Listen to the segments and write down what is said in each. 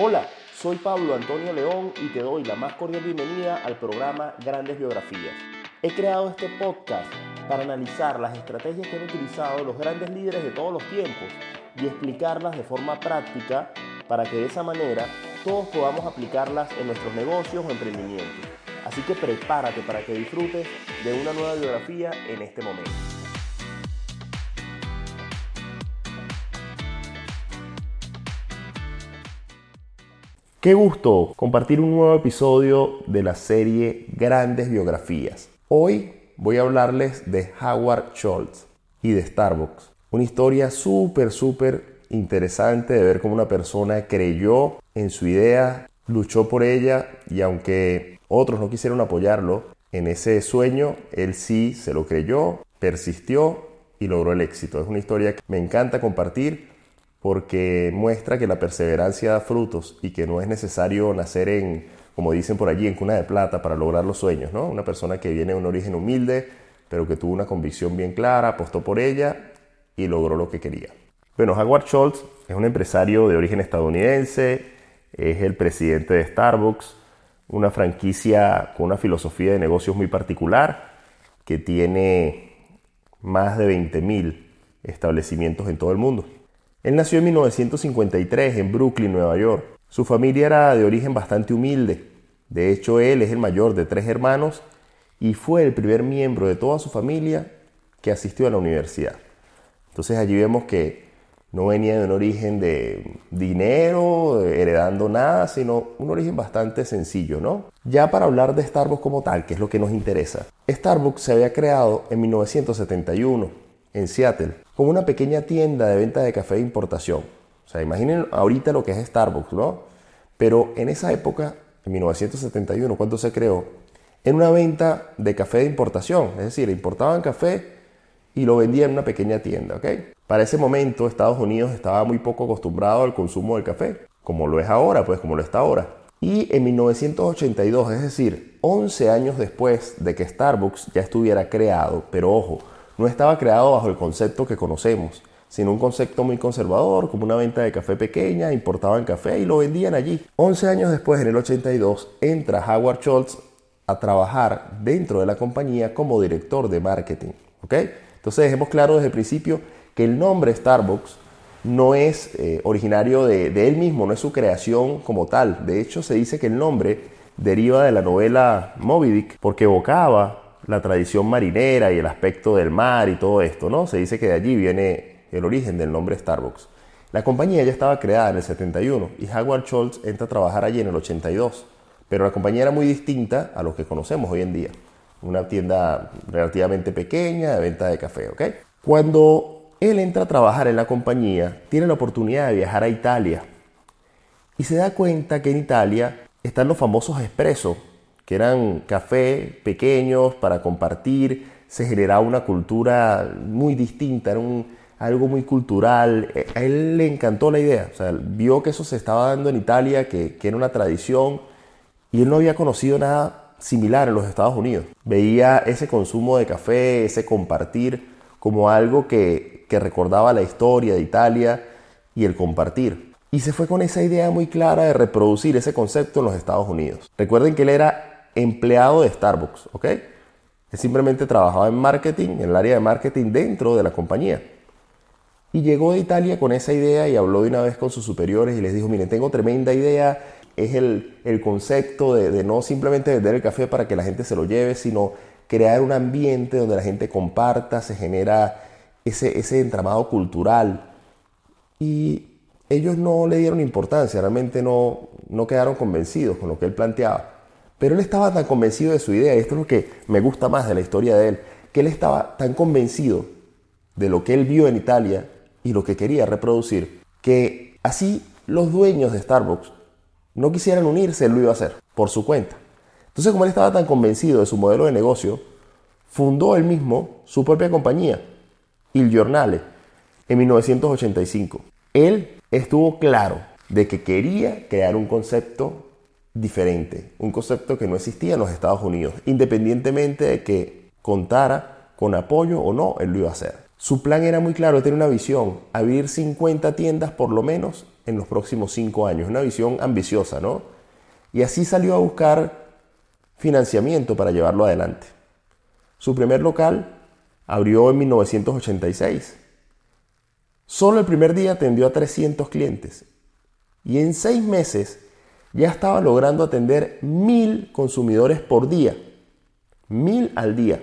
Hola, soy Pablo Antonio León y te doy la más cordial bienvenida al programa Grandes Biografías. He creado este podcast para analizar las estrategias que han utilizado los grandes líderes de todos los tiempos y explicarlas de forma práctica para que de esa manera todos podamos aplicarlas en nuestros negocios o emprendimientos. Así que prepárate para que disfrutes de una nueva biografía en este momento. Qué gusto compartir un nuevo episodio de la serie Grandes Biografías. Hoy voy a hablarles de Howard Schultz y de Starbucks. Una historia súper, súper interesante de ver cómo una persona creyó en su idea, luchó por ella y aunque otros no quisieron apoyarlo en ese sueño, él sí se lo creyó, persistió y logró el éxito. Es una historia que me encanta compartir porque muestra que la perseverancia da frutos y que no es necesario nacer en, como dicen por allí, en cuna de plata para lograr los sueños, ¿no? Una persona que viene de un origen humilde, pero que tuvo una convicción bien clara, apostó por ella y logró lo que quería. Bueno, Howard Schultz es un empresario de origen estadounidense, es el presidente de Starbucks, una franquicia con una filosofía de negocios muy particular, que tiene más de 20.000 establecimientos en todo el mundo. Él nació en 1953 en Brooklyn, Nueva York. Su familia era de origen bastante humilde. De hecho, él es el mayor de tres hermanos y fue el primer miembro de toda su familia que asistió a la universidad. Entonces allí vemos que no venía de un origen de dinero, heredando nada, sino un origen bastante sencillo, ¿no? Ya para hablar de Starbucks como tal, que es lo que nos interesa. Starbucks se había creado en 1971 en Seattle como una pequeña tienda de venta de café de importación. O sea, imaginen ahorita lo que es Starbucks, ¿no? Pero en esa época, en 1971, cuando se creó, en una venta de café de importación. Es decir, importaban café y lo vendían en una pequeña tienda, ¿ok? Para ese momento, Estados Unidos estaba muy poco acostumbrado al consumo del café, como lo es ahora, pues como lo está ahora. Y en 1982, es decir, 11 años después de que Starbucks ya estuviera creado, pero ojo, no estaba creado bajo el concepto que conocemos, sino un concepto muy conservador, como una venta de café pequeña, importaban café y lo vendían allí. 11 años después, en el 82, entra Howard Schultz a trabajar dentro de la compañía como director de marketing. ¿ok? Entonces dejemos claro desde el principio que el nombre Starbucks no es eh, originario de, de él mismo, no es su creación como tal. De hecho, se dice que el nombre deriva de la novela Moby Dick porque evocaba la tradición marinera y el aspecto del mar y todo esto, ¿no? Se dice que de allí viene el origen del nombre Starbucks. La compañía ya estaba creada en el 71 y Howard Schultz entra a trabajar allí en el 82, pero la compañía era muy distinta a lo que conocemos hoy en día. Una tienda relativamente pequeña de venta de café, ¿ok? Cuando él entra a trabajar en la compañía, tiene la oportunidad de viajar a Italia y se da cuenta que en Italia están los famosos expresos que eran café pequeños para compartir, se generaba una cultura muy distinta, era un, algo muy cultural. Eh, a él le encantó la idea, o sea, vio que eso se estaba dando en Italia, que, que era una tradición, y él no había conocido nada similar en los Estados Unidos. Veía ese consumo de café, ese compartir, como algo que, que recordaba la historia de Italia y el compartir. Y se fue con esa idea muy clara de reproducir ese concepto en los Estados Unidos. Recuerden que él era empleado de Starbucks, ¿ok? Él simplemente trabajaba en marketing, en el área de marketing dentro de la compañía. Y llegó de Italia con esa idea y habló de una vez con sus superiores y les dijo, miren, tengo tremenda idea, es el, el concepto de, de, no simplemente vender el café para que la gente se lo lleve, sino crear un ambiente donde la gente comparta, se genera ese, ese entramado cultural. Y ellos no le dieron importancia, realmente no, no quedaron convencidos con lo que él planteaba. Pero él estaba tan convencido de su idea, y esto es lo que me gusta más de la historia de él, que él estaba tan convencido de lo que él vio en Italia y lo que quería reproducir, que así los dueños de Starbucks no quisieran unirse, él lo iba a hacer por su cuenta. Entonces, como él estaba tan convencido de su modelo de negocio, fundó él mismo su propia compañía, Il Giornale, en 1985. Él estuvo claro de que quería crear un concepto diferente, un concepto que no existía en los Estados Unidos, independientemente de que contara con apoyo o no, él lo iba a hacer. Su plan era muy claro, tenía una visión, abrir 50 tiendas por lo menos en los próximos 5 años, una visión ambiciosa, ¿no? Y así salió a buscar financiamiento para llevarlo adelante. Su primer local abrió en 1986. Solo el primer día atendió a 300 clientes y en seis meses ya estaba logrando atender mil consumidores por día. Mil al día.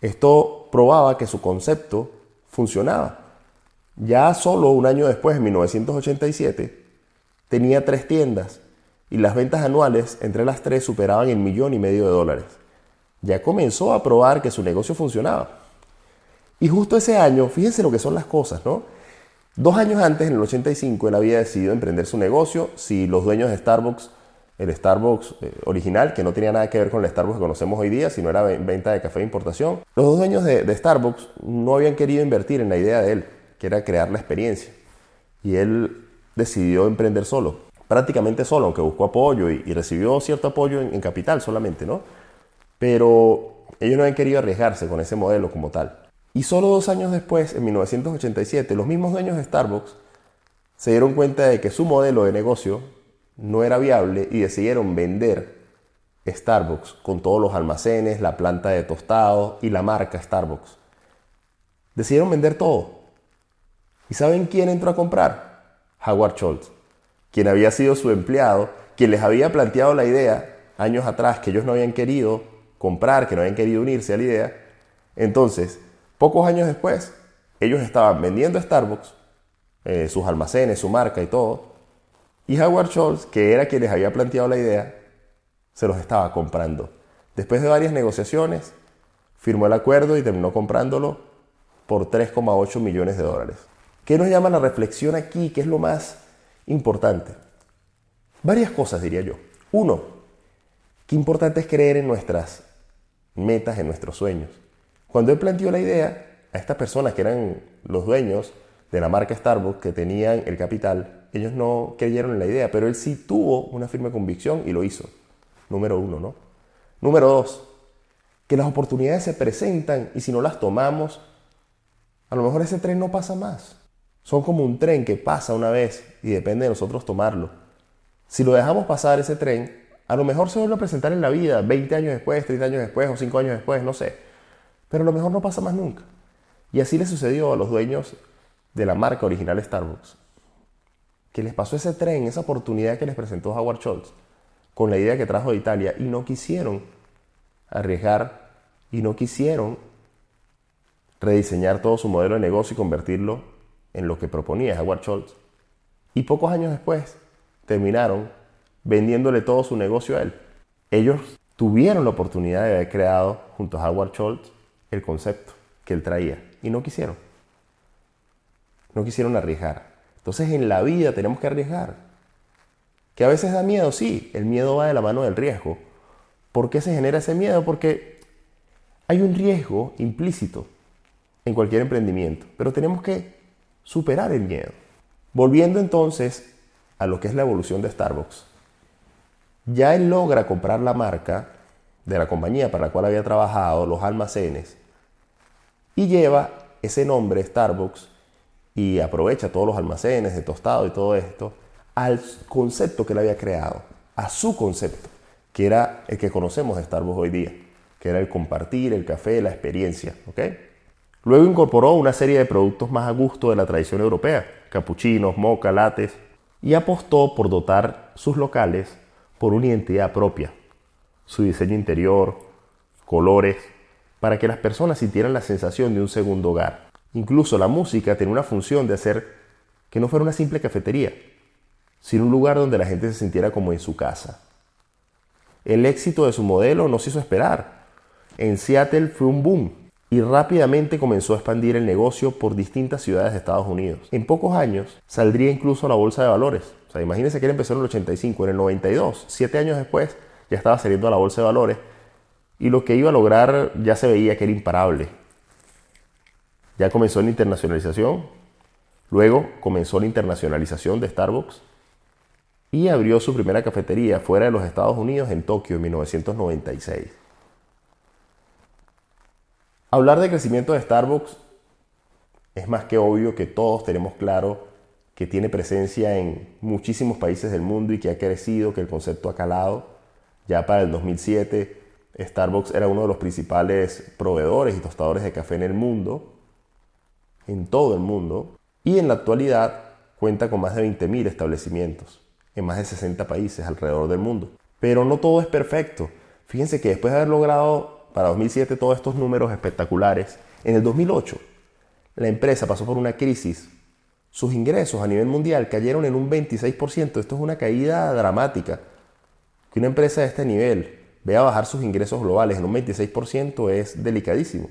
Esto probaba que su concepto funcionaba. Ya solo un año después, en 1987, tenía tres tiendas y las ventas anuales entre las tres superaban el millón y medio de dólares. Ya comenzó a probar que su negocio funcionaba. Y justo ese año, fíjense lo que son las cosas, ¿no? Dos años antes, en el 85, él había decidido emprender su negocio. Si los dueños de Starbucks, el Starbucks eh, original, que no tenía nada que ver con el Starbucks que conocemos hoy día, sino era venta de café de importación, los dos dueños de, Starbucks no habían querido invertir en la idea de él, que era crear la experiencia. Y él decidió emprender solo, prácticamente solo, aunque buscó apoyo y, recibió cierto apoyo en, en capital solamente, ¿no? Pero ellos no habían querido arriesgarse con ese modelo como tal. Y solo dos años después, en 1987, los mismos dueños de Starbucks se dieron cuenta de que su modelo de negocio no era viable y decidieron vender Starbucks con todos los almacenes, la planta de tostado y la marca Starbucks. Decidieron vender todo. ¿Y saben quién entró a comprar? Howard Schultz, quien había sido su empleado, quien les había planteado la idea años atrás que ellos no habían querido comprar, que no habían querido unirse a la idea. Entonces, Pocos años después, ellos estaban vendiendo Starbucks, eh, sus almacenes, su marca y todo, y Howard Schultz, que era quien les había planteado la idea, se los estaba comprando. Después de varias negociaciones, firmó el acuerdo y terminó comprándolo por 3,8 millones de dólares. ¿Qué nos llama la reflexión aquí? ¿Qué es lo más importante? Varias cosas, diría yo. Uno, qué importante es creer en nuestras metas, en nuestros sueños. Cuando él planteó la idea, a estas personas que eran los dueños de la marca Starbucks, que tenían el capital, ellos no creyeron en la idea, pero él sí tuvo una firme convicción y lo hizo. Número uno, ¿no? Número dos, que las oportunidades se presentan y si no las tomamos, a lo mejor ese tren no pasa más. Son como un tren que pasa una vez y depende de nosotros tomarlo. Si lo dejamos pasar ese tren, a lo mejor se vuelve a presentar en la vida 20 años después, 30 años después o 5 años después, no sé. Pero lo mejor no pasa más nunca. Y así le sucedió a los dueños de la marca original Starbucks. Que les pasó ese tren, esa oportunidad que les presentó Howard Schultz, con la idea que trajo de Italia, y no quisieron arriesgar y no quisieron rediseñar todo su modelo de negocio y convertirlo en lo que proponía Howard Schultz. Y pocos años después terminaron vendiéndole todo su negocio a él. Ellos tuvieron la oportunidad de haber creado junto a Howard Schultz el concepto que él traía y no quisieron. No quisieron arriesgar. Entonces en la vida tenemos que arriesgar. Que a veces da miedo, sí, el miedo va de la mano del riesgo. ¿Por qué se genera ese miedo? Porque hay un riesgo implícito en cualquier emprendimiento, pero tenemos que superar el miedo. Volviendo entonces a lo que es la evolución de Starbucks. Ya él logra comprar la marca de la compañía para la cual había trabajado, los almacenes, y lleva ese nombre Starbucks y aprovecha todos los almacenes de tostado y todo esto al concepto que él había creado, a su concepto, que era el que conocemos de Starbucks hoy día, que era el compartir, el café, la experiencia. Luego incorporó una serie de productos más a gusto de la tradición europea, capuchinos, moca, lates, y apostó por dotar sus locales por una identidad propia, su diseño interior, colores, para que las personas sintieran la sensación de un segundo hogar. Incluso la música tenía una función de hacer que no fuera una simple cafetería, sino un lugar donde la gente se sintiera como en su casa. El éxito de su modelo no se hizo esperar. En Seattle fue un boom. y rápidamente comenzó a expandir el negocio por distintas ciudades de Estados Unidos. En pocos años saldría incluso a la bolsa de valores. O sea, imagínense que él empezó en el 85, en el 92, siete años después ya estaba saliendo a la bolsa de valores y lo que iba a lograr ya se veía que era imparable. Ya comenzó la internacionalización, luego comenzó la internacionalización de Starbucks y abrió su primera cafetería fuera de los Estados Unidos en Tokio en 1996. Hablar de crecimiento de Starbucks es más que obvio que todos tenemos claro que tiene presencia en muchísimos países del mundo y que ha crecido, que el concepto ha calado. Ya para el 2007 Starbucks era uno de los principales proveedores y tostadores de café en el mundo, en todo el mundo, y en la actualidad cuenta con más de 20.000 establecimientos en más de 60 países alrededor del mundo. Pero no todo es perfecto. Fíjense que después de haber logrado para 2007 todos estos números espectaculares, en el 2008 la empresa pasó por una crisis. Sus ingresos a nivel mundial cayeron en un 26%. Esto es una caída dramática. Que una empresa de este nivel vea bajar sus ingresos globales en un 26% es delicadísimo.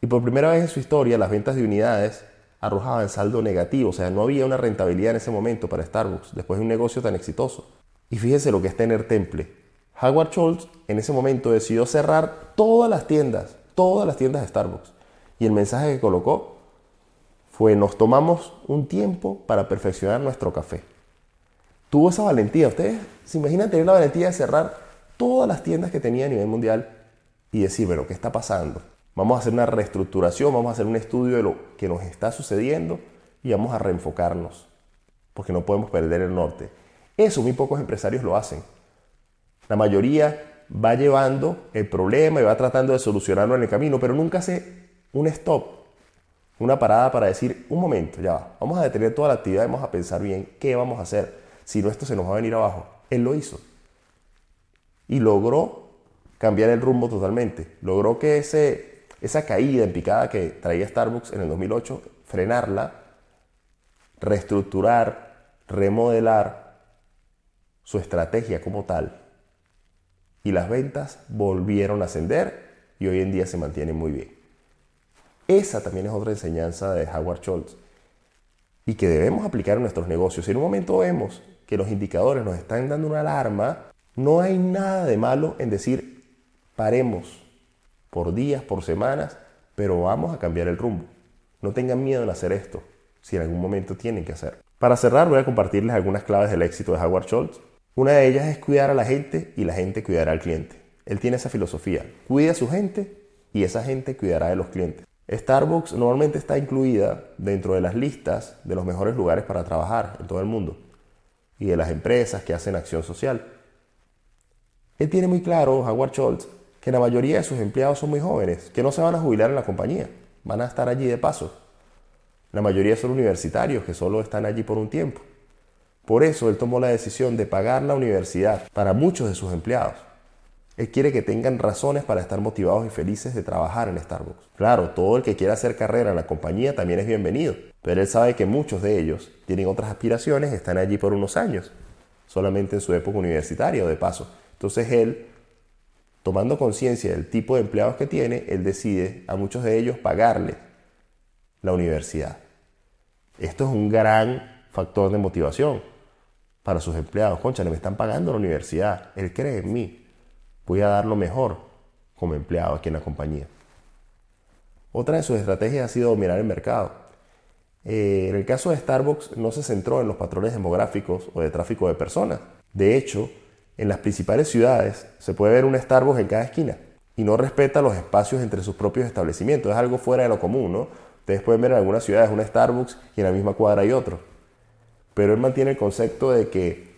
Y por primera vez en su historia las ventas de unidades arrojaban saldo negativo, o sea, no había una rentabilidad en ese momento para Starbucks después de un negocio tan exitoso. Y fíjense lo que es tener temple. Howard Schultz en ese momento decidió cerrar todas las tiendas, todas las tiendas de Starbucks. Y el mensaje que colocó fue, nos tomamos un tiempo para perfeccionar nuestro café. Tuvo esa valentía. Ustedes se imaginan tener la valentía de cerrar todas las tiendas que tenía a nivel mundial y decir, bueno, ¿qué está pasando? Vamos a hacer una reestructuración, vamos a hacer un estudio de lo que nos está sucediendo y vamos a reenfocarnos, porque no podemos perder el norte. Eso muy pocos empresarios lo hacen. La mayoría va llevando el problema y va tratando de solucionarlo en el camino, pero nunca hace un stop, una parada para decir, un momento, ya va, vamos a detener toda la actividad vamos a pensar bien qué vamos a hacer, si no esto se nos va a venir abajo. Él lo hizo. Y logró cambiar el rumbo totalmente. Logró que ese, esa caída en picada que traía Starbucks en el 2008, frenarla, reestructurar, remodelar su estrategia como tal y las ventas volvieron a ascender y hoy en día se mantienen muy bien. Esa también es otra enseñanza de Howard Schultz y que debemos aplicar en nuestros negocios. Si en un momento vemos que los indicadores nos están dando una alarma, no hay nada de malo en decir paremos por días, por semanas, pero vamos a cambiar el rumbo. No tengan miedo en hacer esto, si en algún momento tienen que hacer. Para cerrar voy a compartirles algunas claves del éxito de Howard Schultz una de ellas es cuidar a la gente y la gente cuidará al cliente. Él tiene esa filosofía. Cuida a su gente y esa gente cuidará de los clientes. Starbucks normalmente está incluida dentro de las listas de los mejores lugares para trabajar en todo el mundo y de las empresas que hacen acción social. Él tiene muy claro, Howard Schultz, que la mayoría de sus empleados son muy jóvenes, que no se van a jubilar en la compañía, van a estar allí de paso. La mayoría son universitarios que solo están allí por un tiempo. Por eso él tomó la decisión de pagar la universidad para muchos de sus empleados. Él quiere que tengan razones para estar motivados y felices de trabajar en Starbucks. Claro, todo el que quiera hacer carrera en la compañía también es bienvenido, pero él sabe que muchos de ellos tienen otras aspiraciones están allí por unos años, solamente en su época universitaria o de paso. Entonces él, tomando conciencia del tipo de empleados que tiene, él decide a muchos de ellos pagarle la universidad. Esto es un gran factor de motivación para sus empleados. Concha, me están pagando la universidad. Él cree en mí. Voy a dar lo mejor como empleado aquí en la compañía. Otra de sus estrategias ha sido dominar el mercado. Eh, en el caso de Starbucks no se centró en los patrones demográficos o de tráfico de personas. De hecho, en las principales ciudades se puede ver un Starbucks en cada esquina y no respeta los espacios entre sus propios establecimientos. Es algo fuera de lo común, ¿no? Ustedes pueden ver en algunas ciudades un Starbucks y en la misma cuadra hay otro pero él mantiene el concepto de que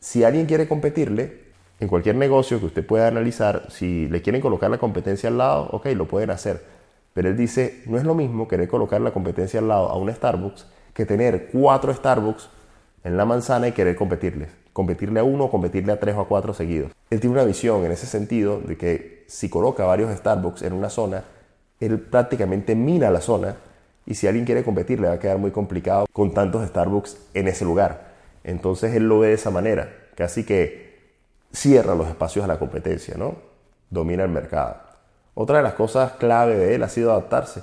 si alguien quiere competirle, en cualquier negocio que usted pueda analizar, si le quieren colocar la competencia al lado, ok, lo pueden hacer. Pero él dice, no es lo mismo querer colocar la competencia al lado a un Starbucks que tener cuatro Starbucks en la manzana y querer competirles. Competirle a uno competirle a tres o a cuatro seguidos. Él tiene una visión en ese sentido de que si coloca varios Starbucks en una zona, él prácticamente mina la zona y si alguien quiere competir, le va a quedar muy complicado con tantos Starbucks en ese lugar. Entonces él lo ve de esa manera, casi que cierra los espacios a la competencia, ¿no? Domina el mercado. Otra de las cosas clave de él ha sido adaptarse.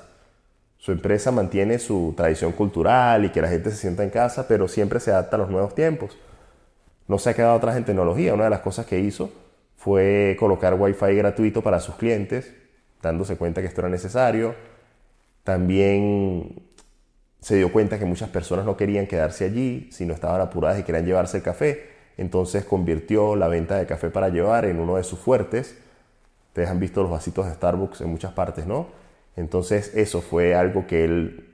Su empresa mantiene su tradición cultural y que la gente se sienta en casa, pero siempre se adapta a los nuevos tiempos. No se ha quedado atrás en tecnología. Una de las cosas que hizo fue colocar Wi-Fi gratuito para sus clientes, dándose cuenta que esto era necesario. También se dio cuenta que muchas personas no querían quedarse allí, sino estaban apuradas y querían llevarse el café. Entonces convirtió la venta de café para llevar en uno de sus fuertes. Ustedes han visto los vasitos de Starbucks en muchas partes, ¿no? Entonces eso fue algo que él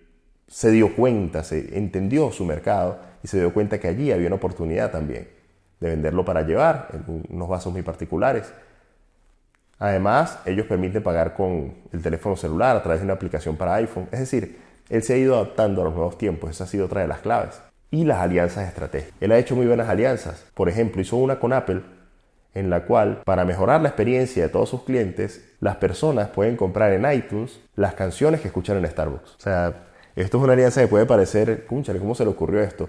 se dio cuenta, se entendió su mercado y se dio cuenta que allí había una oportunidad también de venderlo para llevar en unos vasos muy particulares. Además, ellos permiten pagar con el teléfono celular a través de una aplicación para iPhone. Es decir, él se ha ido adaptando a los nuevos tiempos, esa ha sido otra de las claves. Y las alianzas estratégicas. Él ha hecho muy buenas alianzas. Por ejemplo, hizo una con Apple en la cual, para mejorar la experiencia de todos sus clientes, las personas pueden comprar en iTunes las canciones que escuchan en Starbucks. O sea, esto es una alianza que puede parecer, ¿cómo se le ocurrió esto?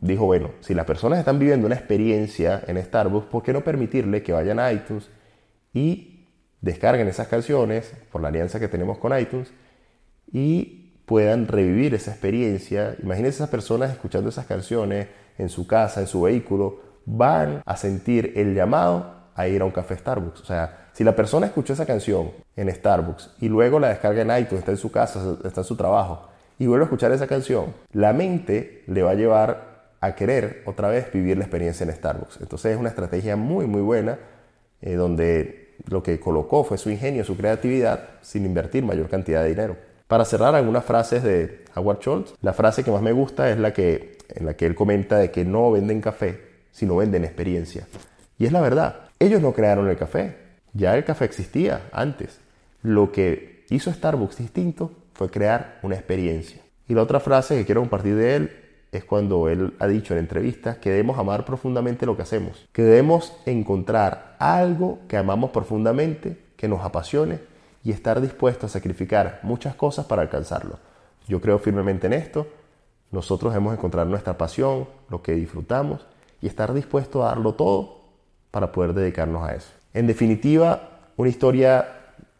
Dijo, bueno, si las personas están viviendo una experiencia en Starbucks, ¿por qué no permitirle que vayan a iTunes y descarguen esas canciones por la alianza que tenemos con iTunes y puedan revivir esa experiencia? Imagínense esas personas escuchando esas canciones en su casa, en su vehículo, van a sentir el llamado a ir a un café Starbucks. O sea, si la persona escuchó esa canción en Starbucks y luego la descarga en iTunes, está en su casa, está en su trabajo, y vuelve a escuchar esa canción, la mente le va a llevar a querer otra vez vivir la experiencia en Starbucks. Entonces es una estrategia muy, muy buena, eh, donde lo que colocó fue su ingenio, su creatividad, sin invertir mayor cantidad de dinero. Para cerrar algunas frases de Howard Schultz, la frase que más me gusta es la que, en la que él comenta de que no venden café, sino venden experiencia. Y es la verdad, ellos no crearon el café, ya el café existía antes. Lo que hizo Starbucks distinto fue crear una experiencia. Y la otra frase que quiero compartir de él es cuando él ha dicho en entrevistas que debemos amar profundamente lo que hacemos, que debemos encontrar algo que amamos profundamente, que nos apasione y estar dispuestos a sacrificar muchas cosas para alcanzarlo. Yo creo firmemente en esto. Nosotros hemos encontrado nuestra pasión, lo que disfrutamos y estar dispuestos a darlo todo para poder dedicarnos a eso. En definitiva, una historia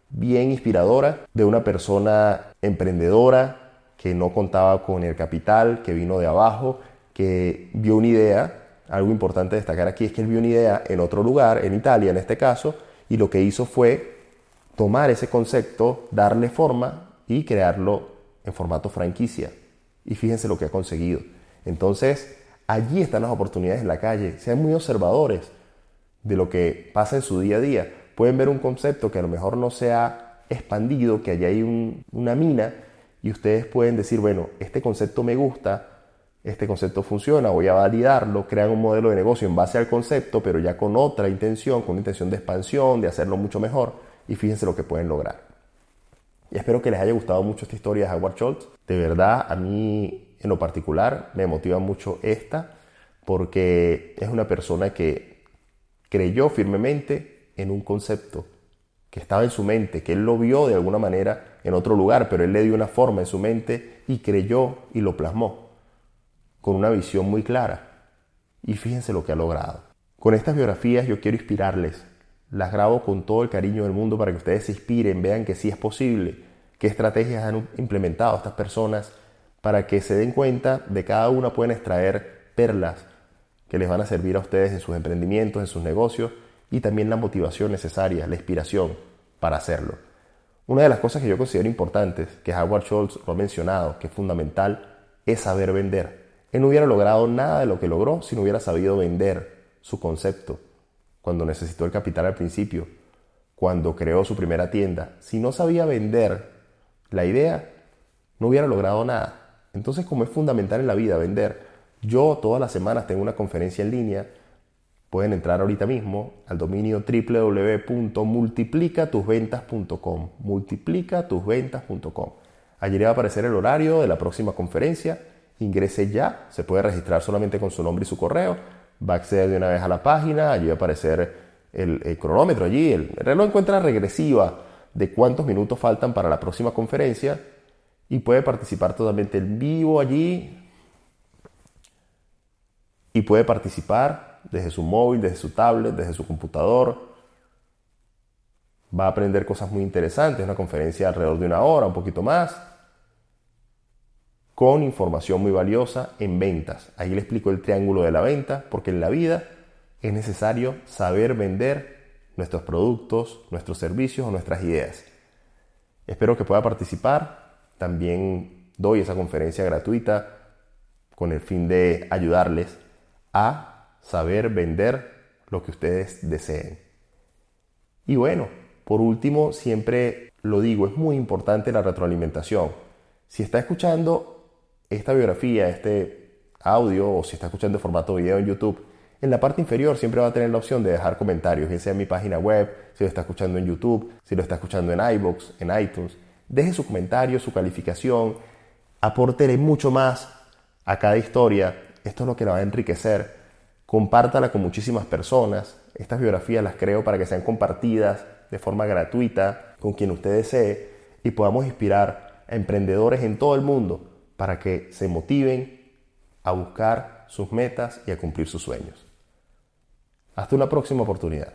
bien inspiradora de una persona emprendedora que no contaba con el capital, que vino de abajo, que vio una idea. Algo importante destacar aquí es que él vio una idea en otro lugar, en Italia en este caso, y lo que hizo fue tomar ese concepto, darle forma y crearlo en formato franquicia. Y fíjense lo que ha conseguido. Entonces, allí están las oportunidades en la calle. Sean muy observadores de lo que pasa en su día a día. Pueden ver un concepto que a lo mejor no se ha expandido, que allí hay una mina y ustedes pueden decir, bueno, este concepto me gusta, este concepto funciona, voy a validarlo, crean un modelo de negocio en base al concepto, pero ya con otra intención, con una intención de expansión, de hacerlo mucho mejor, y fíjense lo que pueden lograr. Y espero que les haya gustado mucho esta historia de Howard Schultz. De verdad, a mí en lo particular me motiva mucho esta, porque es una persona que creyó firmemente en un concepto que estaba en su mente, que él lo vio de alguna manera en otro lugar, pero él le dio una forma en su mente y creyó y lo plasmó con una visión muy clara. Y fíjense lo que ha logrado. Con estas biografías yo quiero inspirarles. Las grabo con todo el cariño del mundo para que ustedes se inspiren, vean que sí es posible, qué estrategias han implementado estas personas para que se den cuenta de cada una pueden extraer perlas que les van a servir a ustedes en sus emprendimientos, en sus negocios y también la motivación necesaria, la inspiración para hacerlo. Una de las cosas que yo considero importantes, que Howard Schultz lo ha mencionado, que es fundamental, es saber vender. Él no hubiera logrado nada de lo que logró si no hubiera sabido vender su concepto, cuando necesitó el capital al principio, cuando creó su primera tienda. Si no sabía vender la idea, no hubiera logrado nada. Entonces, como es fundamental en la vida vender, yo todas las semanas tengo una conferencia en línea pueden entrar ahorita mismo al dominio www.multiplicatusventas.com. Multiplicatusventas.com. Allí le va a aparecer el horario de la próxima conferencia. Ingrese ya, se puede registrar solamente con su nombre y su correo. Va a acceder de una vez a la página, allí va a aparecer el, cronómetro allí. El, el reloj encuentra regresiva de cuántos minutos faltan para la próxima conferencia y puede participar totalmente en vivo allí y puede participar desde su móvil, desde su tablet, desde su computador. Va a aprender cosas muy interesantes, una conferencia alrededor de una hora, un poquito más, con información muy valiosa en ventas. Ahí le explico el triángulo de la venta, porque en la vida es necesario saber vender nuestros productos, nuestros servicios o nuestras ideas. Espero que pueda participar. También doy esa conferencia gratuita con el fin de ayudarles a saber vender lo que ustedes deseen. Y bueno, por último, siempre lo digo, es muy importante la retroalimentación. Si está escuchando esta biografía, este audio, o si está escuchando en formato video en YouTube, en la parte inferior siempre va a tener la opción de dejar comentarios, ya sea en mi página web, si lo está escuchando en YouTube, si lo está escuchando en iBox, en iTunes. Deje su comentario, su calificación, apórtele mucho más a cada historia. Esto es lo que la va a enriquecer. Compártala con muchísimas personas. Estas biografías las creo para que sean compartidas de forma gratuita con quien usted desee y podamos inspirar a emprendedores en todo el mundo para que se motiven a buscar sus metas y a cumplir sus sueños. Hasta una próxima oportunidad.